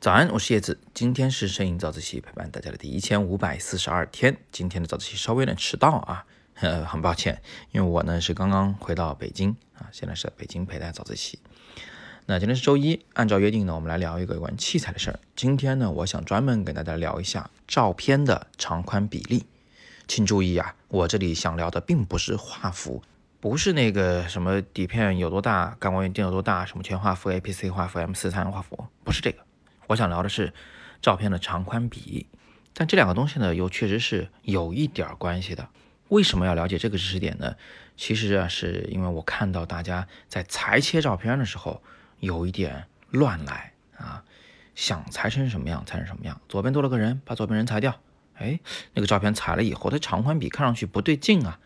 早安，我是叶子，今天是摄影早自习陪伴大家的第一千五百四十二天。今天的早自习稍微有点迟到啊，呃，很抱歉，因为我呢是刚刚回到北京啊，现在是在北京陪大家早自习。那今天是周一，按照约定呢，我们来聊一个有关器材的事儿。今天呢，我想专门跟大家聊一下照片的长宽比例。请注意啊，我这里想聊的并不是画幅，不是那个什么底片有多大，感光元件有多大，什么全画幅、APC 画幅、M 四三画幅，不是这个。我想聊的是照片的长宽比，但这两个东西呢，又确实是有一点关系的。为什么要了解这个知识点呢？其实啊，是因为我看到大家在裁切照片的时候有一点乱来啊，想裁成什么样裁成什么样。左边多了个人，把左边人裁掉。哎，那个照片裁了以后，它长宽比看上去不对劲啊，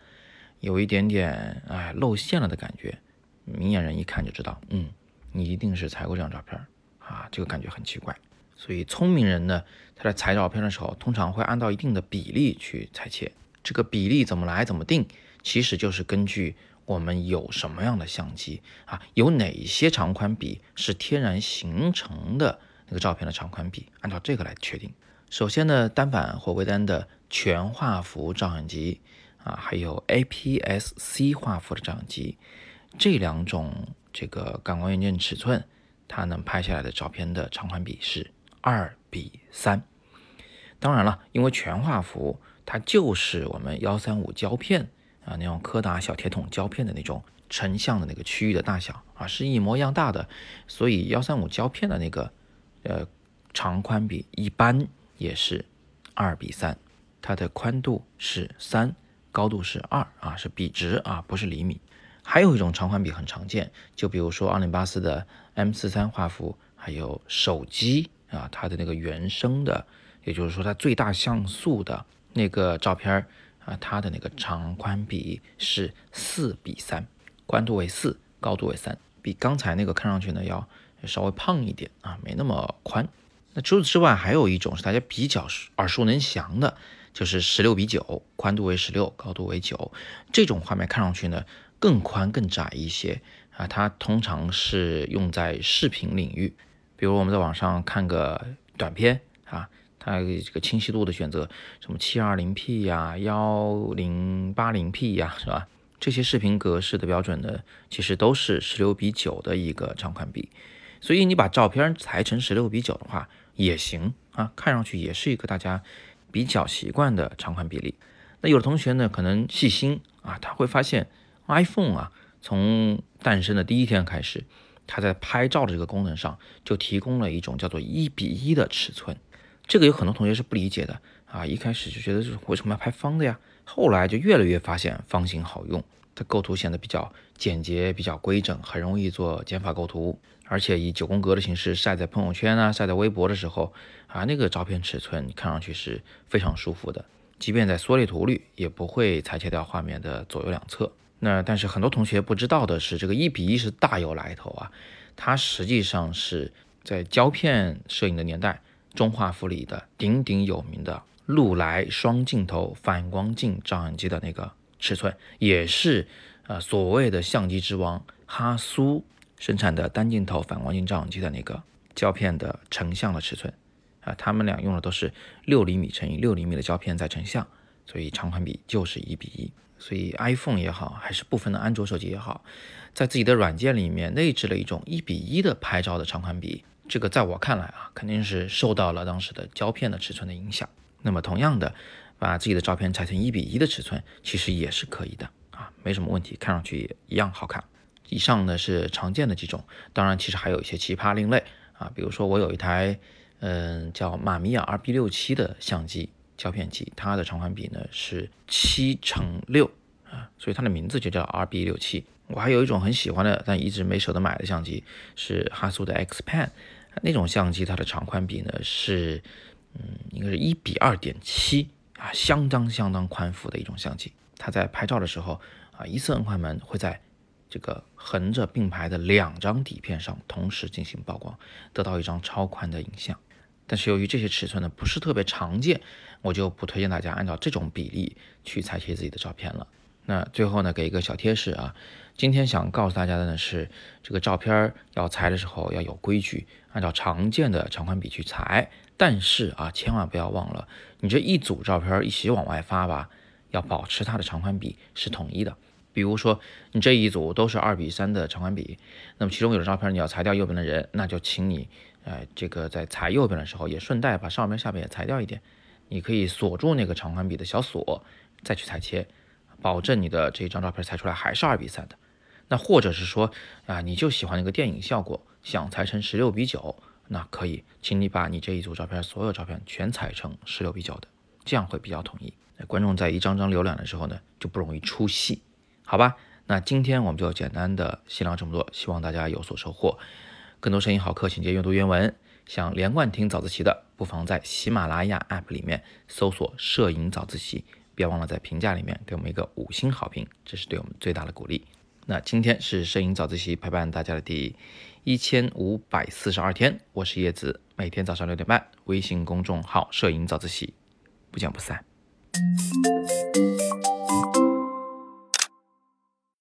有一点点哎露馅了的感觉。明眼人一看就知道，嗯，你一定是裁过这张照片。啊，这个感觉很奇怪，所以聪明人呢，他在裁照片的时候，通常会按照一定的比例去裁切。这个比例怎么来怎么定，其实就是根据我们有什么样的相机啊，有哪些长宽比是天然形成的那个照片的长宽比，按照这个来确定。首先呢，单反或微单的全画幅照相机啊，还有 APS-C 画幅的照相机，这两种这个感光元件尺寸。它能拍下来的照片的长宽比是二比三。当然了，因为全画幅它就是我们幺三五胶片啊那种柯达小铁桶胶片的那种成像的那个区域的大小啊是一模一样大的，所以幺三五胶片的那个呃长宽比一般也是二比三。它的宽度是三，高度是二啊，是比值啊，不是厘米。还有一种长宽比很常见，就比如说奥林巴斯的 M 四三画幅，还有手机啊，它的那个原生的，也就是说它最大像素的那个照片啊，它的那个长宽比是四比三，宽度为四，高度为三，比刚才那个看上去呢要稍微胖一点啊，没那么宽。那除此之外，还有一种是大家比较耳熟能详的，就是十六比九，宽度为十六，高度为九，这种画面看上去呢。更宽更窄一些啊，它通常是用在视频领域，比如我们在网上看个短片啊，它这个清晰度的选择，什么七二零 P 呀、幺零八零 P 呀，是吧？这些视频格式的标准呢，其实都是十六比九的一个长宽比，所以你把照片裁成十六比九的话也行啊，看上去也是一个大家比较习惯的长宽比例。那有的同学呢，可能细心啊，他会发现。iPhone 啊，从诞生的第一天开始，它在拍照的这个功能上就提供了一种叫做一比一的尺寸。这个有很多同学是不理解的啊，一开始就觉得是为什么要拍方的呀？后来就越来越发现方形好用，它构图显得比较简洁、比较规整，很容易做减法构图，而且以九宫格的形式晒在朋友圈啊、晒在微博的时候啊，那个照片尺寸看上去是非常舒服的，即便在缩略图里也不会裁切掉画面的左右两侧。那但是很多同学不知道的是，这个一比一是大有来头啊，它实际上是在胶片摄影的年代，中画幅里的鼎鼎有名的禄来双镜头反光镜照相机的那个尺寸，也是呃所谓的相机之王哈苏生产的单镜头反光镜照相机的那个胶片的成像的尺寸啊，他们俩用的都是六厘米乘以六厘米的胶片在成像，所以长宽比就是一比一。所以，iPhone 也好，还是部分的安卓手机也好，在自己的软件里面内置了一种一比一的拍照的长宽比。这个在我看来啊，肯定是受到了当时的胶片的尺寸的影响。那么，同样的，把自己的照片裁成一比一的尺寸，其实也是可以的啊，没什么问题，看上去也一样好看。以上呢是常见的几种，当然，其实还有一些奇葩另类啊，比如说我有一台嗯叫马米亚 RB 六七的相机。胶片机，它的长宽比呢是七乘六啊，所以它的名字就叫 RB 六七。我还有一种很喜欢的，但一直没舍得买的相机，是哈苏的 Xpan，那种相机它的长宽比呢是，嗯，应该是一比二点七啊，相当相当宽幅的一种相机。它在拍照的时候啊，一次摁快门会在这个横着并排的两张底片上同时进行曝光，得到一张超宽的影像。但是由于这些尺寸呢不是特别常见，我就不推荐大家按照这种比例去裁切自己的照片了。那最后呢，给一个小贴士啊，今天想告诉大家的呢是，这个照片要裁的时候要有规矩，按照常见的长宽比去裁。但是啊，千万不要忘了，你这一组照片一起往外发吧，要保持它的长宽比是统一的。比如说，你这一组都是二比三的长宽比，那么其中有的照片你要裁掉右边的人，那就请你，呃，这个在裁右边的时候也顺带把上边下边也裁掉一点。你可以锁住那个长宽比的小锁，再去裁切，保证你的这一张照片裁出来还是二比三的。那或者是说，啊，你就喜欢那个电影效果，想裁成十六比九，那可以，请你把你这一组照片所有照片全裁成十六比九的，这样会比较统一。观众在一张张浏览的时候呢，就不容易出戏。好吧，那今天我们就简单的先聊这么多，希望大家有所收获。更多声音好课，请接阅读原文。想连贯听早自习的，不妨在喜马拉雅 APP 里面搜索“摄影早自习”，别忘了在评价里面给我们一个五星好评，这是对我们最大的鼓励。那今天是摄影早自习陪伴大家的第一千五百四十二天，我是叶子，每天早上六点半，微信公众号“摄影早自习”，不见不散。